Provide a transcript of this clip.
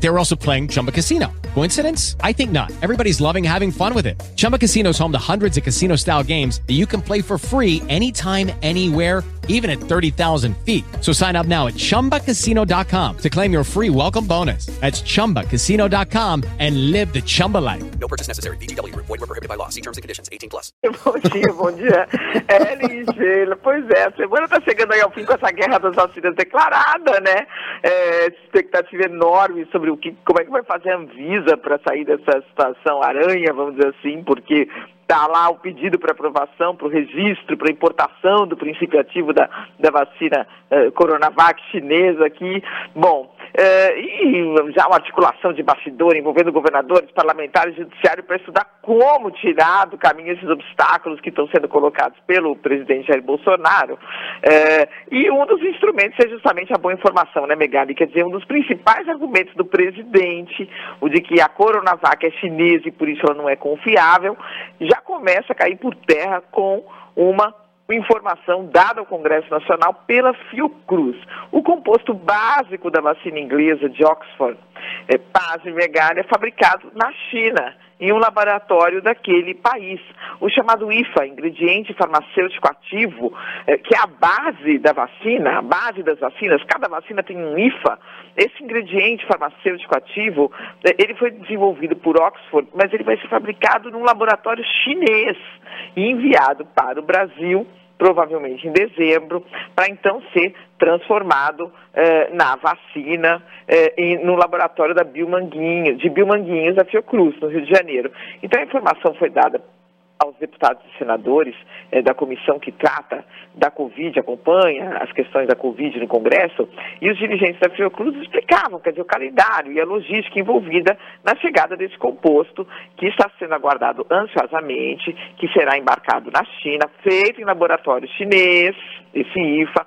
They were also playing Chumba Casino. Coincidence? I think not. Everybody's loving having fun with it. Chumba Casino is home to hundreds of casino style games that you can play for free anytime, anywhere, even at 30,000 feet. So sign up now at chumbacasino.com to claim your free welcome bonus. That's chumbacasino.com and live the Chumba life. No purchase necessary. VGW Group. Void were prohibited by law. See terms and conditions. 18 plus. Bom dia, bom dia. É, LG, pois é, a semana está chegando aí ao fim com essa guerra das vacinas declarada, né? É, expectativa enorme sobre o que, como é que vai fazer a Anvisa para sair dessa situação aranha, vamos dizer assim, porque está lá o pedido para aprovação, para o registro, para importação do princípio ativo da, da vacina eh, Coronavac chinesa aqui. Bom, eh, e já uma articulação de bastidor envolvendo governadores, parlamentares, judiciário para estudar como tirar do caminho esses obstáculos que estão sendo colocados pelo presidente Jair Bolsonaro. Eh, e um dos instrumentos é justamente a boa informação, né, Megali? Quer dizer, um dos principais argumentos do presidente, o de que a Coronavac é chinesa e por isso ela não é confiável, já começa a cair por terra com uma informação dada ao Congresso Nacional pela Fiocruz. O composto básico da vacina inglesa de Oxford, é, Paz e Megalha, é fabricado na China, em um laboratório daquele país. O chamado IFA, ingrediente farmacêutico ativo, é, que é a base da vacina, a base das vacinas, cada vacina tem um IFA. Esse ingrediente farmacêutico ativo, é, ele foi desenvolvido por Oxford, mas ele vai ser fabricado num laboratório chinês e enviado para o Brasil provavelmente em dezembro, para então ser transformado eh, na vacina eh, em, no laboratório da de Biomanguinhos da Fiocruz, no Rio de Janeiro. Então a informação foi dada aos deputados e senadores eh, da comissão que trata da Covid, acompanha as questões da Covid no Congresso, e os dirigentes da Fiocruz explicavam, quer dizer, o calendário e a logística envolvida na chegada desse composto, que está sendo aguardado ansiosamente, que será embarcado na China, feito em laboratório chinês, esse IFA,